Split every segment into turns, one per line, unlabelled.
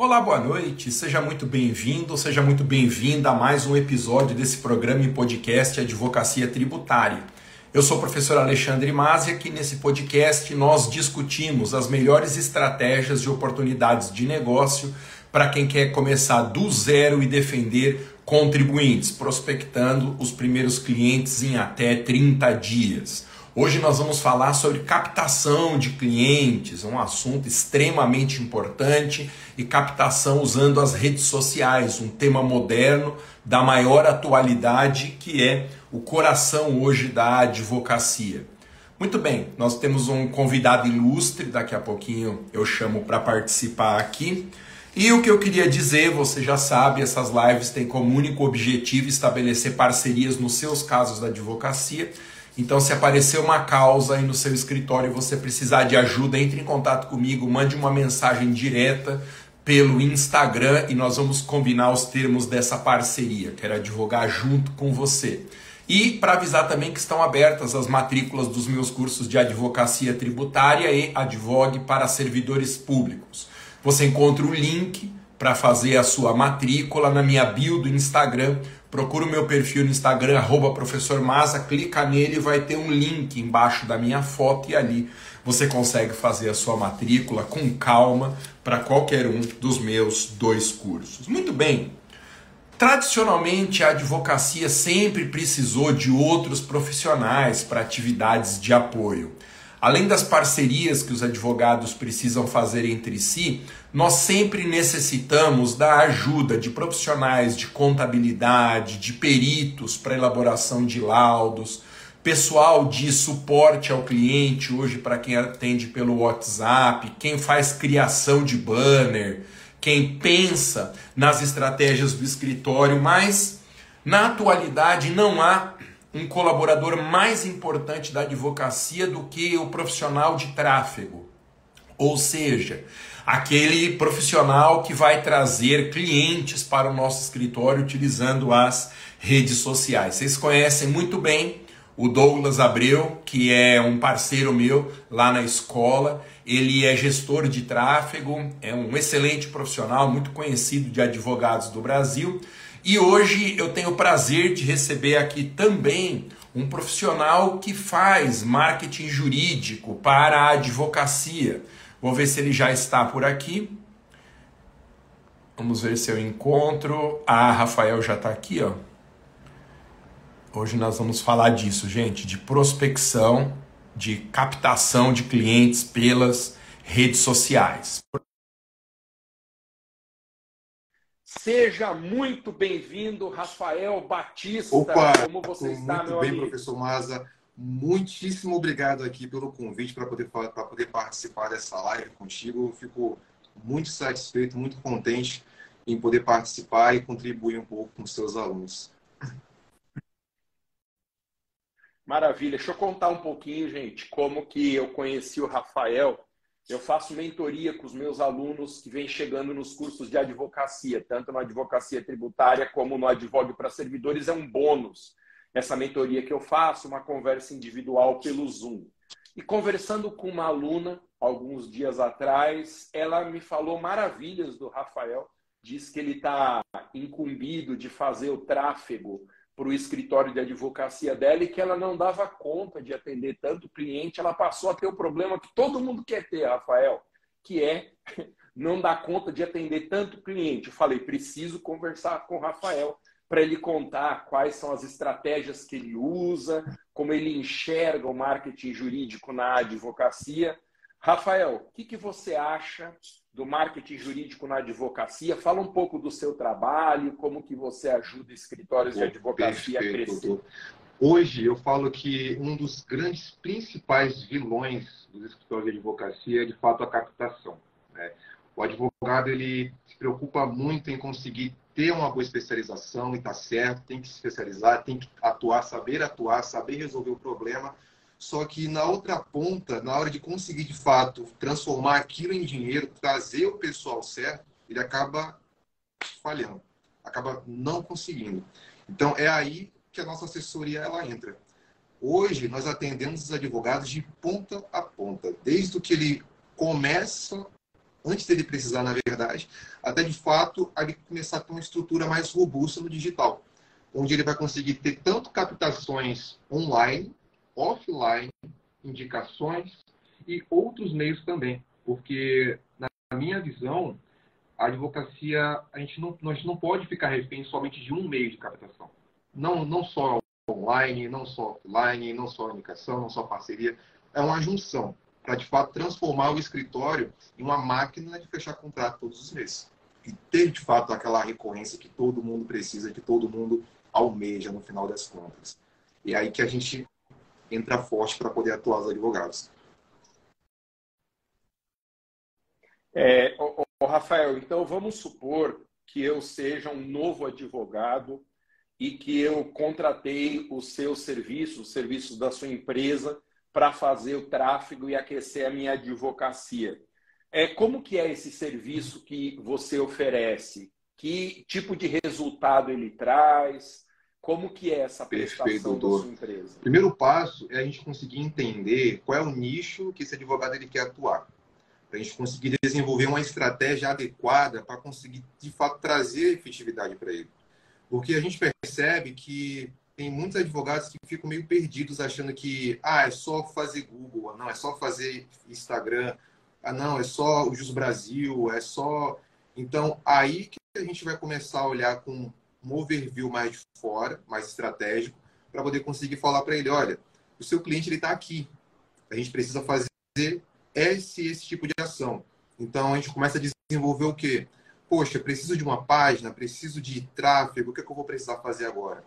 Olá, boa noite. Seja muito bem-vindo, seja muito bem-vinda a mais um episódio desse programa e podcast Advocacia Tributária. Eu sou o professor Alexandre Mazzi e aqui nesse podcast nós discutimos as melhores estratégias e oportunidades de negócio para quem quer começar do zero e defender contribuintes, prospectando os primeiros clientes em até 30 dias. Hoje nós vamos falar sobre captação de clientes, um assunto extremamente importante, e captação usando as redes sociais, um tema moderno da maior atualidade que é o coração hoje da advocacia. Muito bem, nós temos um convidado ilustre, daqui a pouquinho eu chamo para participar aqui. E o que eu queria dizer, você já sabe, essas lives têm como único objetivo estabelecer parcerias nos seus casos da advocacia então, se aparecer uma causa aí no seu escritório e você precisar de ajuda, entre em contato comigo, mande uma mensagem direta pelo Instagram e nós vamos combinar os termos dessa parceria. Quero advogar junto com você. E para avisar também que estão abertas as matrículas dos meus cursos de advocacia tributária e advogue para servidores públicos. Você encontra o link para fazer a sua matrícula na minha bio do Instagram procura o meu perfil no Instagram, arroba professor Maza, clica nele e vai ter um link embaixo da minha foto e ali você consegue fazer a sua matrícula com calma para qualquer um dos meus dois cursos. Muito bem. Tradicionalmente, a advocacia sempre precisou de outros profissionais para atividades de apoio. Além das parcerias que os advogados precisam fazer entre si, nós sempre necessitamos da ajuda de profissionais de contabilidade, de peritos para elaboração de laudos, pessoal de suporte ao cliente, hoje para quem atende pelo WhatsApp, quem faz criação de banner, quem pensa nas estratégias do escritório, mas na atualidade não há um colaborador mais importante da advocacia do que o profissional de tráfego. Ou seja, aquele profissional que vai trazer clientes para o nosso escritório utilizando as redes sociais. Vocês conhecem muito bem o Douglas Abreu, que é um parceiro meu lá na escola. Ele é gestor de tráfego, é um excelente profissional, muito conhecido de advogados do Brasil. E hoje eu tenho o prazer de receber aqui também um profissional que faz marketing jurídico para a advocacia. Vou ver se ele já está por aqui. Vamos ver se eu encontro. Ah, Rafael já está aqui, ó. Hoje nós vamos falar disso, gente, de prospecção, de captação de clientes pelas redes sociais. Seja muito bem-vindo, Rafael Batista.
Opa, como você está, muito meu bem, amigo? professor Maza. Muitíssimo obrigado aqui pelo convite para poder, para poder participar dessa live contigo. Eu fico muito satisfeito, muito contente em poder participar e contribuir um pouco com os seus alunos.
Maravilha. Deixa eu contar um pouquinho, gente, como que eu conheci o Rafael eu faço mentoria com os meus alunos que vêm chegando nos cursos de advocacia, tanto na advocacia tributária como no advogue para servidores, é um bônus. Essa mentoria que eu faço, uma conversa individual pelo Zoom. E conversando com uma aluna, alguns dias atrás, ela me falou maravilhas do Rafael, diz que ele está incumbido de fazer o tráfego para o escritório de advocacia dela e que ela não dava conta de atender tanto cliente, ela passou a ter o problema que todo mundo quer ter, Rafael, que é não dar conta de atender tanto cliente. Eu falei, preciso conversar com o Rafael para ele contar quais são as estratégias que ele usa, como ele enxerga o marketing jurídico na advocacia. Rafael, o que, que você acha do marketing jurídico na advocacia. Fala um pouco do seu trabalho, como que você ajuda escritórios de advocacia Perfeito, a crescer. Doutor.
Hoje eu falo que um dos grandes principais vilões dos escritórios de advocacia é de fato a captação. Né? O advogado ele se preocupa muito em conseguir ter uma boa especialização e está certo, tem que se especializar, tem que atuar, saber atuar, saber resolver o problema, só que na outra ponta, na hora de conseguir de fato transformar aquilo em dinheiro, trazer o pessoal certo, ele acaba falhando, acaba não conseguindo. Então é aí que a nossa assessoria ela entra. Hoje nós atendemos os advogados de ponta a ponta, desde que ele começa antes dele precisar, na verdade, até de fato ele começar a ter uma estrutura mais robusta no digital, onde ele vai conseguir ter tanto captações online, offline, indicações e outros meios também, porque na minha visão a advocacia a gente não nós não pode ficar refém somente de um meio de captação, não não só online, não só offline, não só indicação, não só parceria, é uma junção para de fato transformar o escritório em uma máquina de fechar contrato todos os meses e ter de fato aquela recorrência que todo mundo precisa, que todo mundo almeja no final das contas. E é aí que a gente entra forte para poder atuar os advogados.
É, ô, ô, Rafael, então vamos supor que eu seja um novo advogado e que eu contratei os seus serviços, os serviços da sua empresa para fazer o tráfego e aquecer a minha advocacia. É, como que é esse serviço que você oferece? Que tipo de resultado ele traz? Como que é essa prestação Perfeito, da sua empresa?
O primeiro passo é a gente conseguir entender qual é o nicho que esse advogado ele quer atuar. Para a gente conseguir desenvolver uma estratégia adequada para conseguir, de fato, trazer efetividade para ele. Porque a gente percebe que tem muitos advogados que ficam meio perdidos achando que ah, é só fazer Google, não, é só fazer Instagram, ah, não, é só o Jus Brasil, é só. Então, aí que a gente vai começar a olhar com um overview mais de fora, mais estratégico, para poder conseguir falar para ele: olha, o seu cliente está aqui, a gente precisa fazer esse, esse tipo de ação. Então, a gente começa a desenvolver o quê? Poxa, preciso de uma página, preciso de tráfego, o que, é que eu vou precisar fazer agora?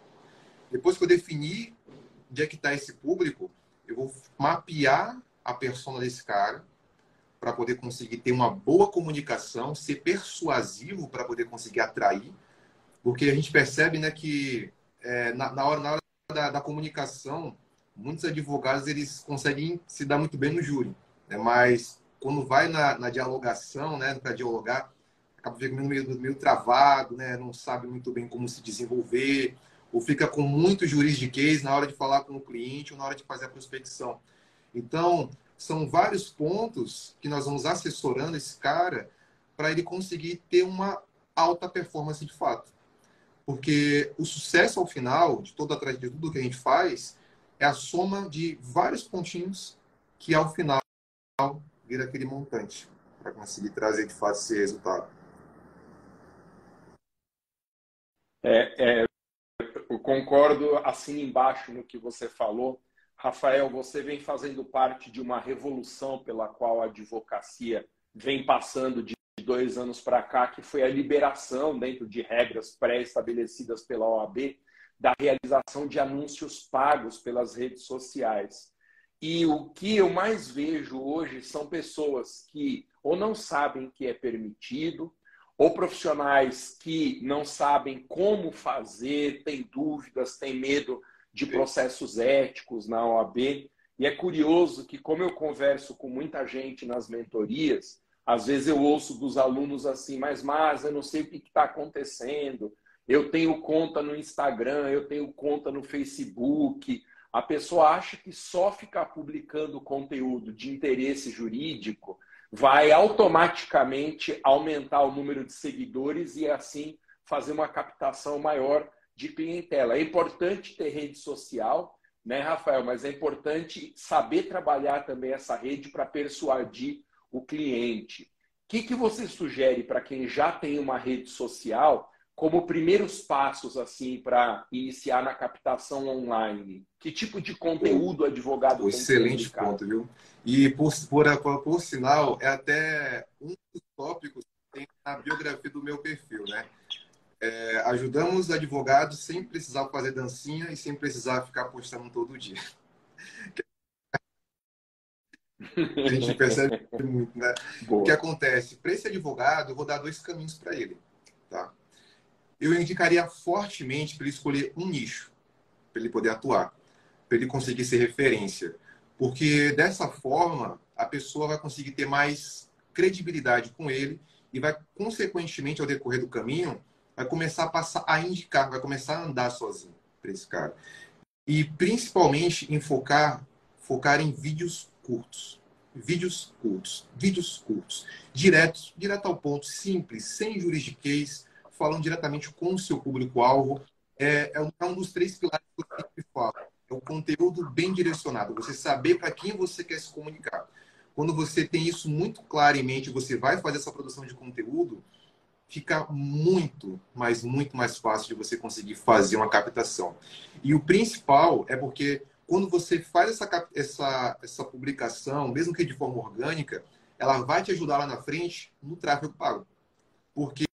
Depois que eu definir onde é que está esse público, eu vou mapear a persona desse cara para poder conseguir ter uma boa comunicação, ser persuasivo para poder conseguir atrair, porque a gente percebe né, que é, na, na, hora, na hora da, da, comunicação, muitos advogados eles conseguem se dar muito bem no júri, né, mas quando vai na, na dialogação, né, para dialogar, acaba ficando meio, meio travado, né, não sabe muito bem como se desenvolver, ou fica com muito juridiquês na hora de falar com o cliente ou na hora de fazer a prospecção. Então, são vários pontos que nós vamos assessorando esse cara para ele conseguir ter uma alta performance de fato. Porque o sucesso ao final de toda a de tudo que a gente faz é a soma de vários pontinhos que ao final vira aquele montante para conseguir trazer de fato esse resultado.
É, é, eu concordo assim embaixo no que você falou. Rafael, você vem fazendo parte de uma revolução pela qual a advocacia vem passando de dois anos para cá, que foi a liberação, dentro de regras pré-estabelecidas pela OAB, da realização de anúncios pagos pelas redes sociais. E o que eu mais vejo hoje são pessoas que ou não sabem que é permitido, ou profissionais que não sabem como fazer, têm dúvidas, têm medo de processos éticos na OAB. E é curioso que, como eu converso com muita gente nas mentorias, às vezes eu ouço dos alunos assim, mas, mas eu não sei o que está acontecendo. Eu tenho conta no Instagram, eu tenho conta no Facebook. A pessoa acha que só ficar publicando conteúdo de interesse jurídico vai automaticamente aumentar o número de seguidores e assim fazer uma captação maior de clientela. É importante ter rede social, né, Rafael? Mas é importante saber trabalhar também essa rede para persuadir o cliente. O que, que você sugere para quem já tem uma rede social como primeiros passos assim para iniciar na captação online? Que tipo de conteúdo o advogado
Excelente tem ponto, viu? E por, por, por, sinal, é até um dos tópicos que tem na biografia do meu perfil, né? É, ajudamos advogados sem precisar fazer dancinha e sem precisar ficar postando todo dia. A gente percebe muito, né? Boa. O que acontece? Para esse advogado, eu vou dar dois caminhos para ele? Eu indicaria fortemente para ele escolher um nicho, para ele poder atuar, para ele conseguir ser referência. Porque dessa forma, a pessoa vai conseguir ter mais credibilidade com ele e vai, consequentemente, ao decorrer do caminho, vai começar a passar a indicar, vai começar a andar sozinho para esse cara. E principalmente em focar, focar em vídeos curtos. vídeos curtos, vídeos curtos, diretos, direto ao ponto, simples, sem juridiquês, falando diretamente com o seu público-alvo. É, é, é um dos três pilares que eu sempre falo. É o conteúdo bem direcionado, você saber para quem você quer se comunicar. Quando você tem isso muito claro em mente, você vai fazer essa produção de conteúdo, fica muito, mas muito mais fácil de você conseguir fazer uma captação. E o principal é porque quando você faz essa, essa, essa publicação, mesmo que de forma orgânica, ela vai te ajudar lá na frente no tráfego pago. Porque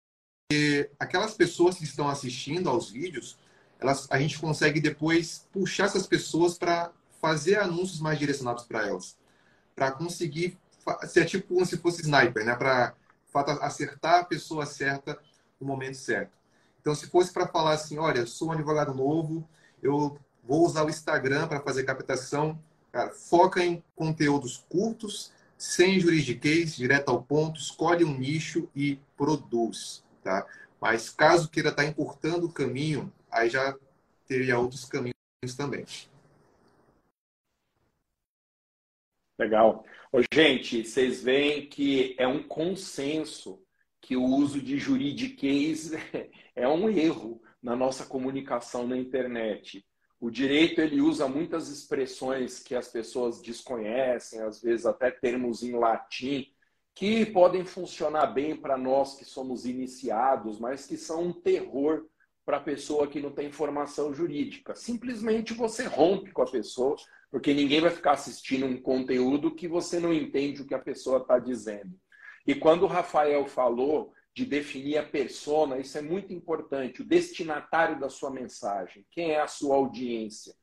aquelas pessoas que estão assistindo aos vídeos, elas, a gente consegue depois puxar essas pessoas para fazer anúncios mais direcionados para elas. Para conseguir ser tipo como se fosse sniper, né? Para acertar a pessoa certa no momento certo. Então, se fosse para falar assim, olha, sou um advogado novo, eu vou usar o Instagram para fazer captação. Cara, foca em conteúdos curtos, sem juridiquês, direto ao ponto, escolhe um nicho e produz, tá? Mas caso queira estar tá encurtando o caminho, aí já teria outros caminhos também.
Legal. Ô, gente, vocês veem que é um consenso que o uso de juridiquês é um erro na nossa comunicação na internet. O direito ele usa muitas expressões que as pessoas desconhecem, às vezes até termos em latim, que podem funcionar bem para nós que somos iniciados, mas que são um terror para a pessoa que não tem formação jurídica. Simplesmente você rompe com a pessoa, porque ninguém vai ficar assistindo um conteúdo que você não entende o que a pessoa está dizendo. E quando o Rafael falou de definir a persona, isso é muito importante, o destinatário da sua mensagem, quem é a sua audiência.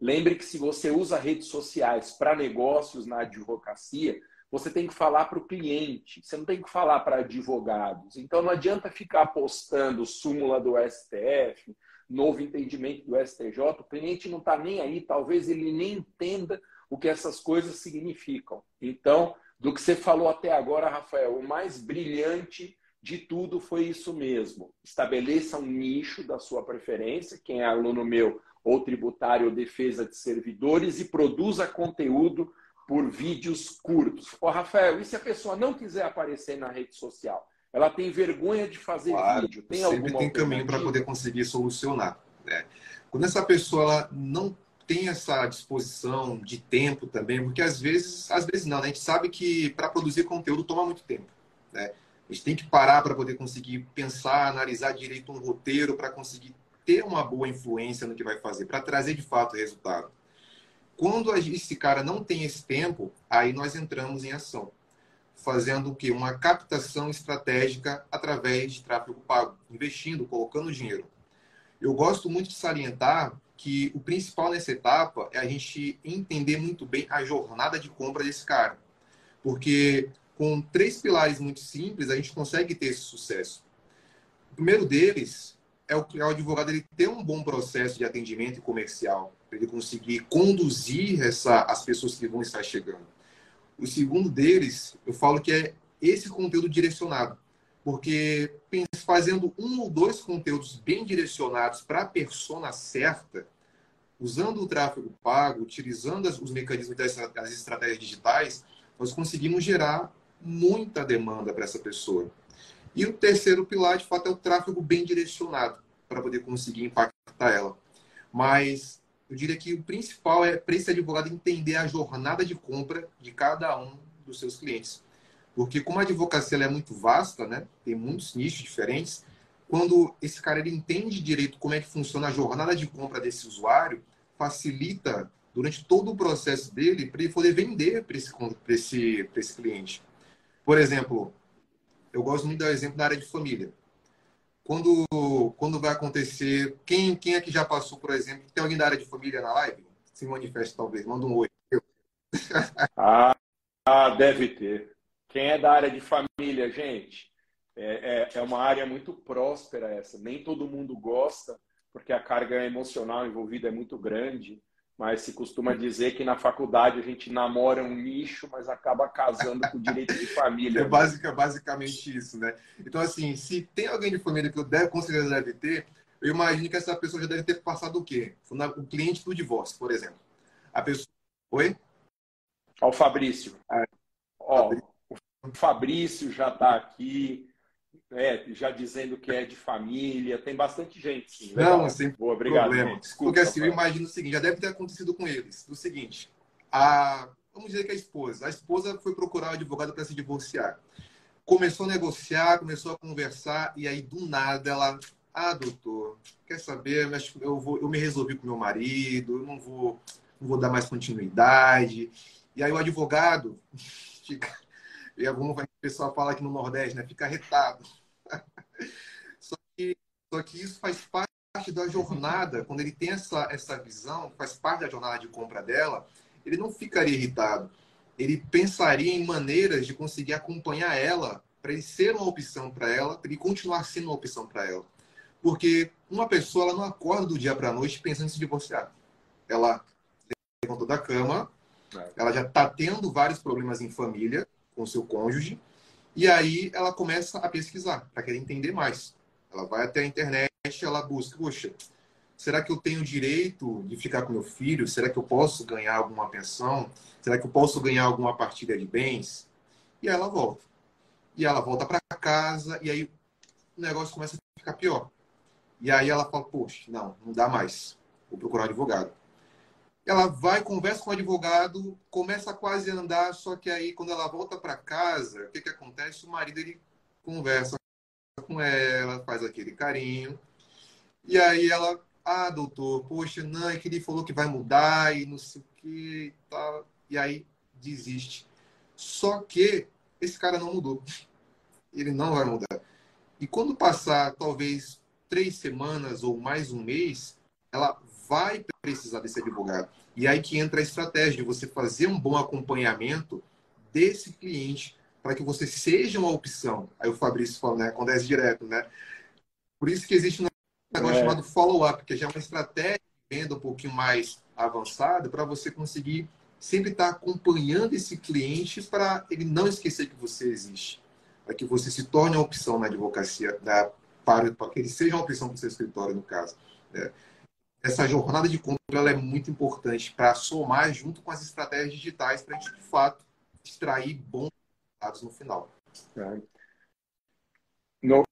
Lembre que se você usa redes sociais para negócios na advocacia, você tem que falar para o cliente, você não tem que falar para advogados. Então não adianta ficar postando súmula do STF, novo entendimento do STJ, o cliente não está nem aí, talvez ele nem entenda o que essas coisas significam. Então, do que você falou até agora, Rafael, o mais brilhante de tudo foi isso mesmo. Estabeleça um nicho da sua preferência, quem é aluno meu ou tributário ou defesa de servidores, e produza conteúdo por vídeos curtos. Ô, Rafael, e se a pessoa não quiser aparecer na rede social? Ela tem vergonha de fazer claro, vídeo?
Tem sempre tem caminho para poder conseguir solucionar. Né? Quando essa pessoa não tem essa disposição de tempo também, porque às vezes, às vezes não, né? a gente sabe que para produzir conteúdo toma muito tempo. Né? A gente tem que parar para poder conseguir pensar, analisar direito um roteiro para conseguir ter uma boa influência no que vai fazer, para trazer de fato o resultado. Quando esse cara não tem esse tempo, aí nós entramos em ação, fazendo o que? Uma captação estratégica através de tráfego pago, investindo, colocando dinheiro. Eu gosto muito de salientar que o principal nessa etapa é a gente entender muito bem a jornada de compra desse cara. Porque com três pilares muito simples, a gente consegue ter esse sucesso. O primeiro deles é o, é o advogado ele ter um bom processo de atendimento comercial, para ele conseguir conduzir essa, as pessoas que vão estar chegando. O segundo deles, eu falo que é esse conteúdo direcionado, porque fazendo um ou dois conteúdos bem direcionados para a persona certa, usando o tráfego pago, utilizando os mecanismos das, das estratégias digitais, nós conseguimos gerar muita demanda para essa pessoa. E o terceiro pilar, de fato, é o tráfego bem direcionado, para poder conseguir impactar ela. Mas eu diria que o principal é para esse advogado entender a jornada de compra de cada um dos seus clientes. Porque como a advocacia é muito vasta, né? tem muitos nichos diferentes, quando esse cara ele entende direito como é que funciona a jornada de compra desse usuário, facilita durante todo o processo dele para ele poder vender para esse, esse, esse cliente. Por exemplo, eu gosto muito do exemplo da área de família. Quando, quando vai acontecer, quem, quem é que já passou, por exemplo, tem alguém da área de família na live? Se manifesta, talvez, manda um oi.
ah, ah, deve ter. Quem é da área de família, gente? É, é, é uma área muito próspera essa. Nem todo mundo gosta, porque a carga emocional envolvida é muito grande mas se costuma dizer que na faculdade a gente namora um nicho, mas acaba casando com o direito de família.
É basic, basicamente isso, né? Então, assim, se tem alguém de família que eu deve, com certeza deve ter, eu imagino que essa pessoa já deve ter passado o quê? O cliente do divórcio, por exemplo. A pessoa. Oi?
Ao Fabrício.
Ah,
Ó, o Fabrício já está aqui, é, já dizendo que é de família, tem bastante gente. Sim.
Não, sem Boa, obrigado, problema. Desculpa, Porque assim, eu imagino o seguinte, já deve ter acontecido com eles. Do seguinte, a, vamos dizer que a esposa, a esposa foi procurar o advogado para se divorciar. Começou a negociar, começou a conversar, e aí do nada ela, ah, doutor, quer saber, eu, vou, eu me resolvi com meu marido, eu não vou, não vou dar mais continuidade. E aí o advogado fica, e como o pessoal fala aqui no Nordeste, né? Fica retado. Só, que, só que isso faz parte da jornada, quando ele tem essa, essa visão, faz parte da jornada de compra dela, ele não ficaria irritado. Ele pensaria em maneiras de conseguir acompanhar ela para ele ser uma opção para ela, para ele continuar sendo uma opção para ela. Porque uma pessoa ela não acorda do dia para a noite pensando em se divorciar. Ela levantou da cama, é. ela já está tendo vários problemas em família com seu cônjuge, e aí ela começa a pesquisar para querer entender mais. Ela vai até a internet, ela busca, poxa, será que eu tenho direito de ficar com meu filho? Será que eu posso ganhar alguma pensão? Será que eu posso ganhar alguma partilha de bens? E aí ela volta. E ela volta para casa e aí o negócio começa a ficar pior. E aí ela fala, poxa, não, não dá mais. Vou procurar um advogado. Ela vai, conversa com o advogado, começa quase a andar, só que aí quando ela volta para casa, o que, que acontece? O marido ele conversa com ela, faz aquele carinho. E aí ela, ah, doutor, poxa, não, é que ele falou que vai mudar e não sei o que e tal. E aí desiste. Só que esse cara não mudou. Ele não vai mudar. E quando passar talvez três semanas ou mais um mês, ela vai precisar desse advogado. E aí que entra a estratégia de você fazer um bom acompanhamento desse cliente para que você seja uma opção. Aí o Fabrício fala, né? Acontece direto, né? Por isso que existe um negócio é. chamado follow-up, que já é uma estratégia de venda um pouquinho mais avançada para você conseguir sempre estar acompanhando esse cliente para ele não esquecer que você existe. Para que você se torne uma opção na advocacia, da, para, para que ele seja uma opção para o seu escritório, no caso. Né? Essa jornada de compra ela é muito importante para somar junto com as estratégias digitais para a gente, de fato, extrair bons resultados no final. É.
No,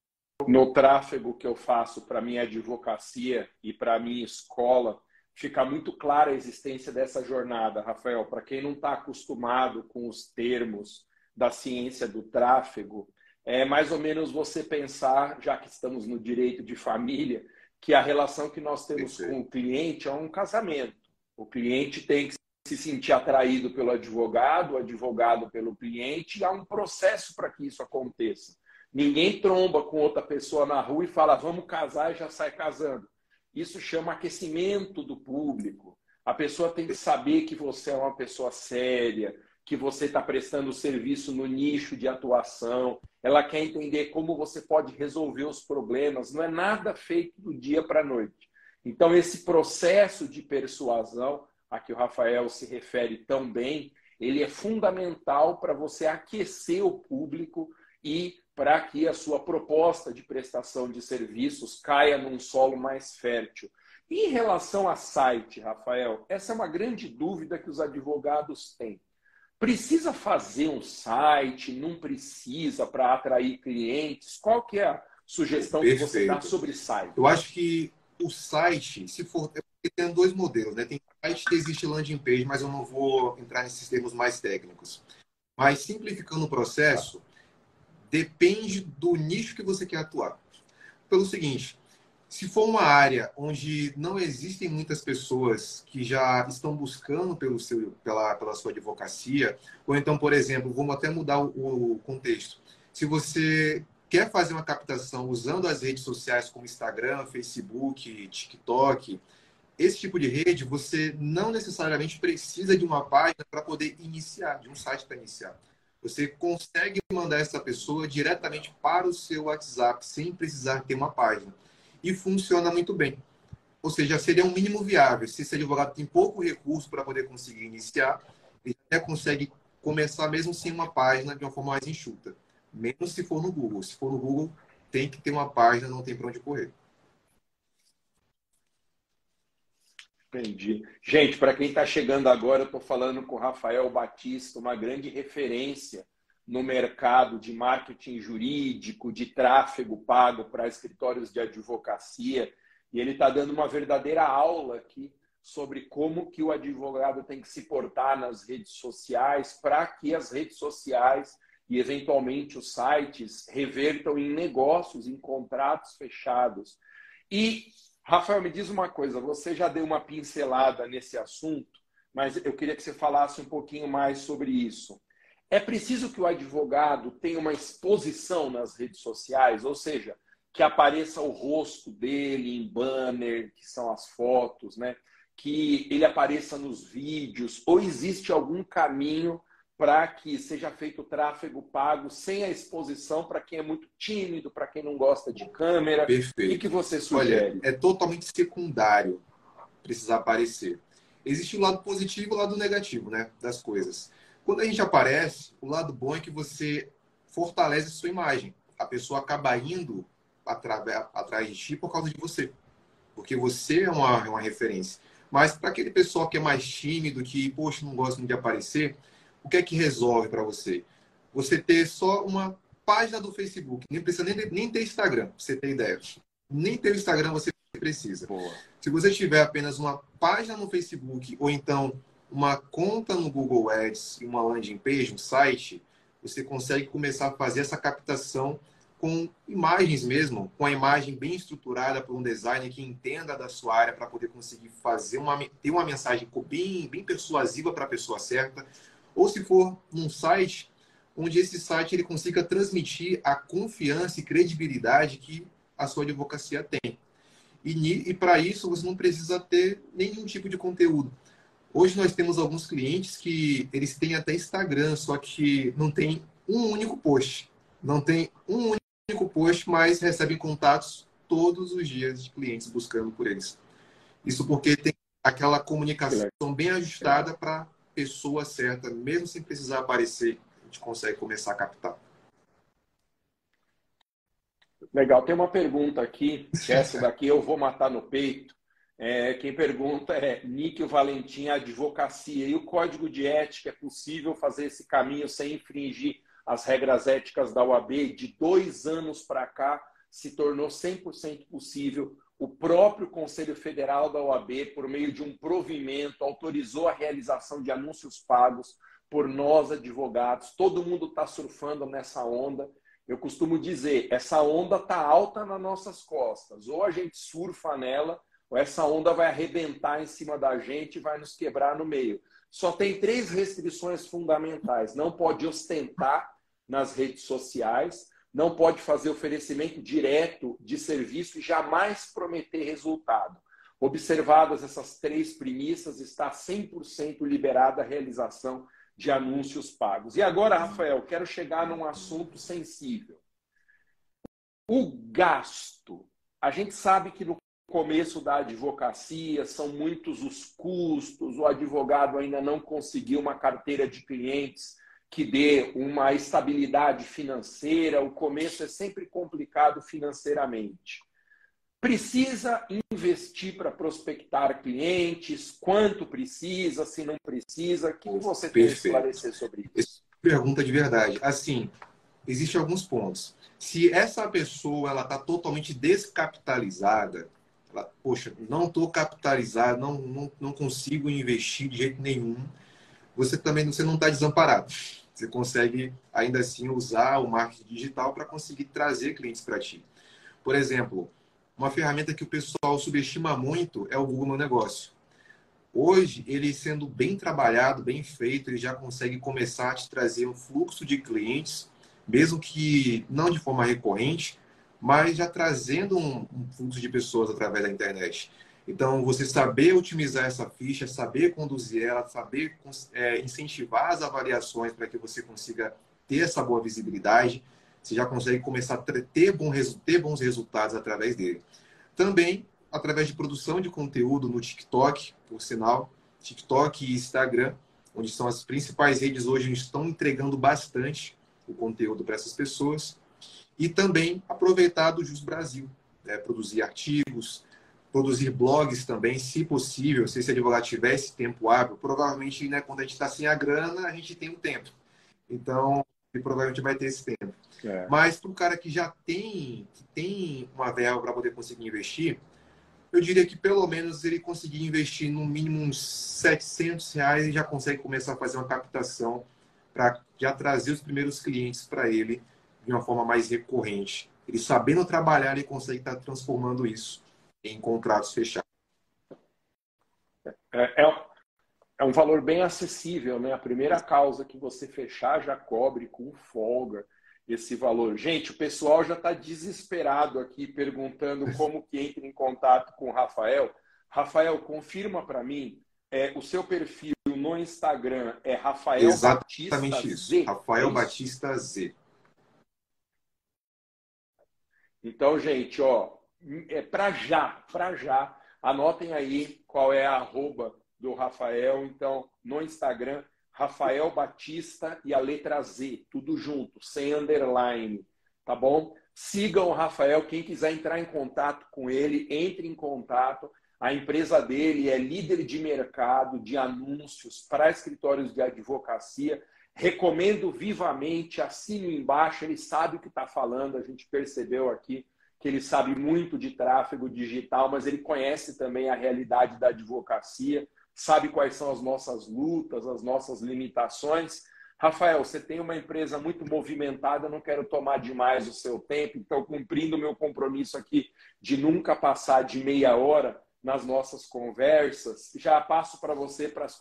no tráfego que eu faço para minha advocacia e para minha escola, fica muito clara a existência dessa jornada, Rafael. Para quem não está acostumado com os termos da ciência do tráfego, é mais ou menos você pensar, já que estamos no direito de família, que a relação que nós temos com o cliente é um casamento. O cliente tem que se sentir atraído pelo advogado, o advogado pelo cliente, e há um processo para que isso aconteça. Ninguém tromba com outra pessoa na rua e fala, vamos casar e já sai casando. Isso chama aquecimento do público. A pessoa tem que saber que você é uma pessoa séria, que você está prestando serviço no nicho de atuação. Ela quer entender como você pode resolver os problemas. Não é nada feito do dia para a noite. Então, esse processo de persuasão, a que o Rafael se refere tão bem, ele é fundamental para você aquecer o público e para que a sua proposta de prestação de serviços caia num solo mais fértil. Em relação a site, Rafael, essa é uma grande dúvida que os advogados têm. Precisa fazer um site? Não precisa para atrair clientes? Qual que é a sugestão Perfeito. que você dá sobre site?
Eu acho que o site, se for, é tem dois modelos, né? Tem site que existe landing page, mas eu não vou entrar nesses termos mais técnicos. Mas simplificando o processo, depende do nicho que você quer atuar. Pelo seguinte, se for uma área onde não existem muitas pessoas que já estão buscando pelo seu, pela, pela sua advocacia, ou então, por exemplo, vamos até mudar o, o contexto. Se você quer fazer uma captação usando as redes sociais como Instagram, Facebook, TikTok, esse tipo de rede, você não necessariamente precisa de uma página para poder iniciar, de um site para iniciar. Você consegue mandar essa pessoa diretamente para o seu WhatsApp sem precisar ter uma página. E funciona muito bem. Ou seja, seria um mínimo viável. Se esse advogado tem pouco recurso para poder conseguir iniciar, ele até consegue começar mesmo sem uma página de uma forma mais enxuta. Menos se for no Google. Se for no Google, tem que ter uma página, não tem para onde correr.
Entendi. Gente, para quem está chegando agora, eu estou falando com o Rafael Batista, uma grande referência no mercado de marketing jurídico, de tráfego pago para escritórios de advocacia, e ele está dando uma verdadeira aula aqui sobre como que o advogado tem que se portar nas redes sociais para que as redes sociais e eventualmente os sites revertam em negócios, em contratos fechados. E Rafael, me diz uma coisa, você já deu uma pincelada nesse assunto, mas eu queria que você falasse um pouquinho mais sobre isso. É preciso que o advogado tenha uma exposição nas redes sociais, ou seja, que apareça o rosto dele em banner, que são as fotos, né? Que ele apareça nos vídeos, ou existe algum caminho para que seja feito tráfego pago sem a exposição para quem é muito tímido, para quem não gosta de câmera.
Perfeito.
O que você sugere?
Olha, é totalmente secundário precisar aparecer. Existe o lado positivo e o lado negativo né, das coisas. Quando a gente aparece, o lado bom é que você fortalece a sua imagem. A pessoa acaba indo atrás de ti por causa de você. Porque você é uma, é uma referência. Mas para aquele pessoal que é mais tímido, que, poxa, não gosta de aparecer, o que é que resolve para você? Você ter só uma página do Facebook, nem precisa nem, nem ter Instagram, pra você ter ideia. Nem ter o Instagram você precisa. Boa. Se você tiver apenas uma página no Facebook ou então uma conta no Google Ads e uma landing page, um site, você consegue começar a fazer essa captação com imagens mesmo, com a imagem bem estruturada por um designer que entenda da sua área para poder conseguir fazer uma ter uma mensagem bem, bem persuasiva para a pessoa certa, ou se for num site onde esse site ele consiga transmitir a confiança e credibilidade que a sua advocacia tem. E, e para isso você não precisa ter nenhum tipo de conteúdo. Hoje nós temos alguns clientes que eles têm até Instagram, só que não tem um único post. Não tem um único post, mas recebem contatos todos os dias de clientes buscando por eles. Isso porque tem aquela comunicação bem ajustada para pessoa certa, mesmo sem precisar aparecer, a gente consegue começar a captar.
Legal, tem uma pergunta aqui, essa daqui eu vou matar no peito. É, quem pergunta é Níquel Valentim, advocacia. E o código de ética é possível fazer esse caminho sem infringir as regras éticas da OAB? De dois anos para cá, se tornou 100% possível o próprio Conselho Federal da OAB, por meio de um provimento, autorizou a realização de anúncios pagos por nós, advogados. Todo mundo está surfando nessa onda. Eu costumo dizer, essa onda está alta nas nossas costas. Ou a gente surfa nela, essa onda vai arrebentar em cima da gente e vai nos quebrar no meio. Só tem três restrições fundamentais. Não pode ostentar nas redes sociais, não pode fazer oferecimento direto de serviço e jamais prometer resultado. Observadas essas três premissas, está 100% liberada a realização de anúncios pagos. E agora, Rafael, quero chegar num assunto sensível. O gasto. A gente sabe que no começo da advocacia são muitos os custos, o advogado ainda não conseguiu uma carteira de clientes que dê uma estabilidade financeira. O começo é sempre complicado financeiramente. Precisa investir para prospectar clientes? Quanto precisa? Se não precisa? O que você tem a esclarecer sobre isso?
Pergunta de verdade. Assim, existem alguns pontos. Se essa pessoa ela está totalmente descapitalizada, ela, poxa, não estou capitalizado, não, não, não consigo investir de jeito nenhum, você também você não está desamparado você consegue ainda assim usar o marketing digital para conseguir trazer clientes para ti. Por exemplo, uma ferramenta que o pessoal subestima muito é o Google Meu Negócio. Hoje, ele sendo bem trabalhado, bem feito, ele já consegue começar a te trazer um fluxo de clientes, mesmo que não de forma recorrente, mas já trazendo um, um fluxo de pessoas através da internet. Então, você saber otimizar essa ficha, saber conduzir ela, saber é, incentivar as avaliações para que você consiga ter essa boa visibilidade, você já consegue começar a ter, bom, ter bons resultados através dele. Também através de produção de conteúdo no TikTok, por sinal, TikTok e Instagram, onde são as principais redes hoje, estão entregando bastante o conteúdo para essas pessoas. E também aproveitar do Jus Brasil, né? produzir artigos, produzir blogs também, se possível, se esse advogado tivesse tempo hábil, provavelmente, né, quando a gente está sem a grana, a gente tem o um tempo. Então, ele provavelmente vai ter esse tempo. É. Mas para um cara que já tem, que tem uma verba para poder conseguir investir, eu diria que pelo menos ele conseguir investir no mínimo uns 700 reais e já consegue começar a fazer uma captação para já trazer os primeiros clientes para ele de uma forma mais recorrente. Ele sabendo trabalhar, ele consegue estar tá transformando isso em contratos fechados.
É, é, é um valor bem acessível, né? A primeira causa que você fechar já cobre com folga esse valor. Gente, o pessoal já está desesperado aqui perguntando como que entra em contato com o Rafael. Rafael, confirma para mim, é, o seu perfil no Instagram é Rafael
Exatamente Batista isso. Z. Rafael é Batista Z.
Então, gente, ó, é para já, para já. Anotem aí qual é a arroba do Rafael. Então, no Instagram, Rafael Batista e a letra Z, tudo junto, sem underline, tá bom? Sigam o Rafael, quem quiser entrar em contato com ele, entre em contato. A empresa dele é líder de mercado de anúncios para escritórios de advocacia. Recomendo vivamente, assine embaixo, ele sabe o que está falando, a gente percebeu aqui que ele sabe muito de tráfego digital, mas ele conhece também a realidade da advocacia sabe quais são as nossas lutas, as nossas limitações. Rafael, você tem uma empresa muito movimentada, não quero tomar demais o seu tempo, então, cumprindo o meu compromisso aqui de nunca passar de meia hora nas nossas conversas, já passo para você para as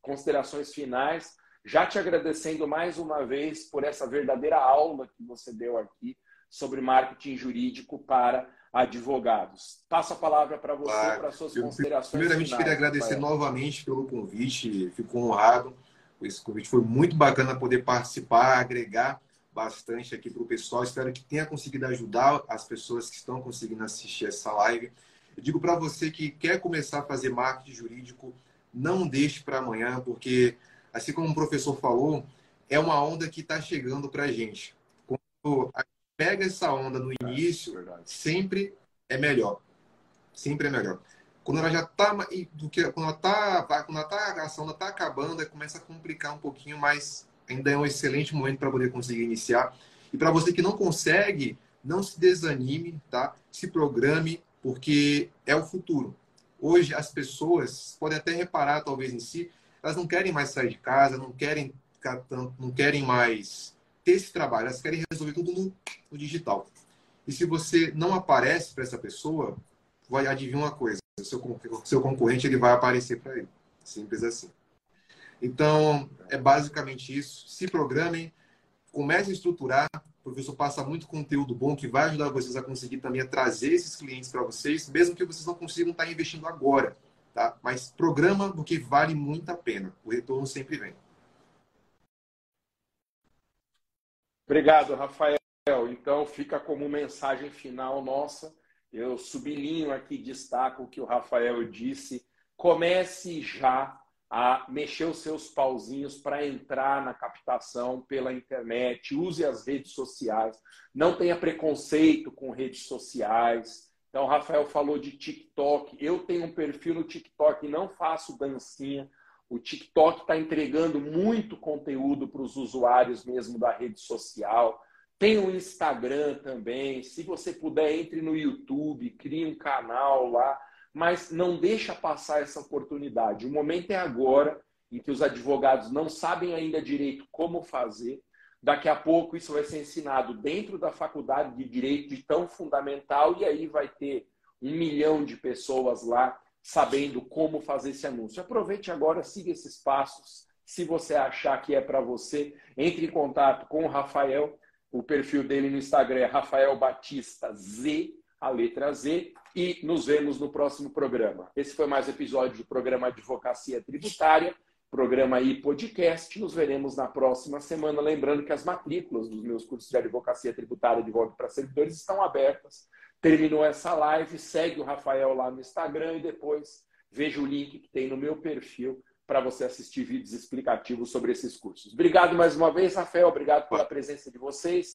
considerações finais, já te agradecendo mais uma vez por essa verdadeira aula que você deu aqui sobre marketing jurídico para advogados. Passo a palavra para você, claro. para suas considerações.
Primeiramente, finais, queria agradecer novamente pelo convite, fico honrado. Esse convite foi muito bacana poder participar, agregar bastante aqui para o pessoal. Espero que tenha conseguido ajudar as pessoas que estão conseguindo assistir essa live. Eu digo para você que quer começar a fazer marketing jurídico, não deixe para amanhã, porque, assim como o professor falou, é uma onda que está chegando para a gente. Quando a pega essa onda no início, é, sempre é melhor. Sempre é melhor. Quando ela já está do que quando ela tá, quando ela tá, a onda está acabando, começa a complicar um pouquinho, mas ainda é um excelente momento para poder conseguir iniciar. E para você que não consegue, não se desanime, tá? Se programe, porque é o futuro. Hoje as pessoas podem até reparar talvez em si, elas não querem mais sair de casa, não querem não querem mais ter esse trabalho, elas querem resolver tudo no, no digital. E se você não aparece para essa pessoa, vai adivinhar uma coisa: seu, seu concorrente ele vai aparecer para ele. Simples assim. Então, é basicamente isso. Se programem, comece a estruturar. O professor passa muito conteúdo bom que vai ajudar vocês a conseguir também a trazer esses clientes para vocês, mesmo que vocês não consigam estar investindo agora. Tá? Mas programa porque vale muito a pena. O retorno sempre vem.
Obrigado, Rafael. Então, fica como mensagem final nossa. Eu sublinho aqui, destaco o que o Rafael disse. Comece já a mexer os seus pauzinhos para entrar na captação pela internet. Use as redes sociais. Não tenha preconceito com redes sociais. Então, o Rafael falou de TikTok. Eu tenho um perfil no TikTok e não faço dancinha. O TikTok está entregando muito conteúdo para os usuários mesmo da rede social. Tem o Instagram também. Se você puder, entre no YouTube, crie um canal lá. Mas não deixa passar essa oportunidade. O momento é agora, em que os advogados não sabem ainda direito como fazer. Daqui a pouco isso vai ser ensinado dentro da faculdade de direito de tão fundamental e aí vai ter um milhão de pessoas lá sabendo como fazer esse anúncio. Aproveite agora, siga esses passos. Se você achar que é para você, entre em contato com o Rafael. O perfil dele no Instagram é Rafael Batista Z, a letra Z, e nos vemos no próximo programa. Esse foi mais um episódio do programa Advocacia Tributária, programa aí podcast. Nos veremos na próxima semana. Lembrando que as matrículas dos meus cursos de advocacia tributária de volta para servidores estão abertas terminou essa live, segue o Rafael lá no Instagram e depois veja o link que tem no meu perfil para você assistir vídeos explicativos sobre esses cursos. Obrigado mais uma vez, Rafael. Obrigado pela presença de vocês.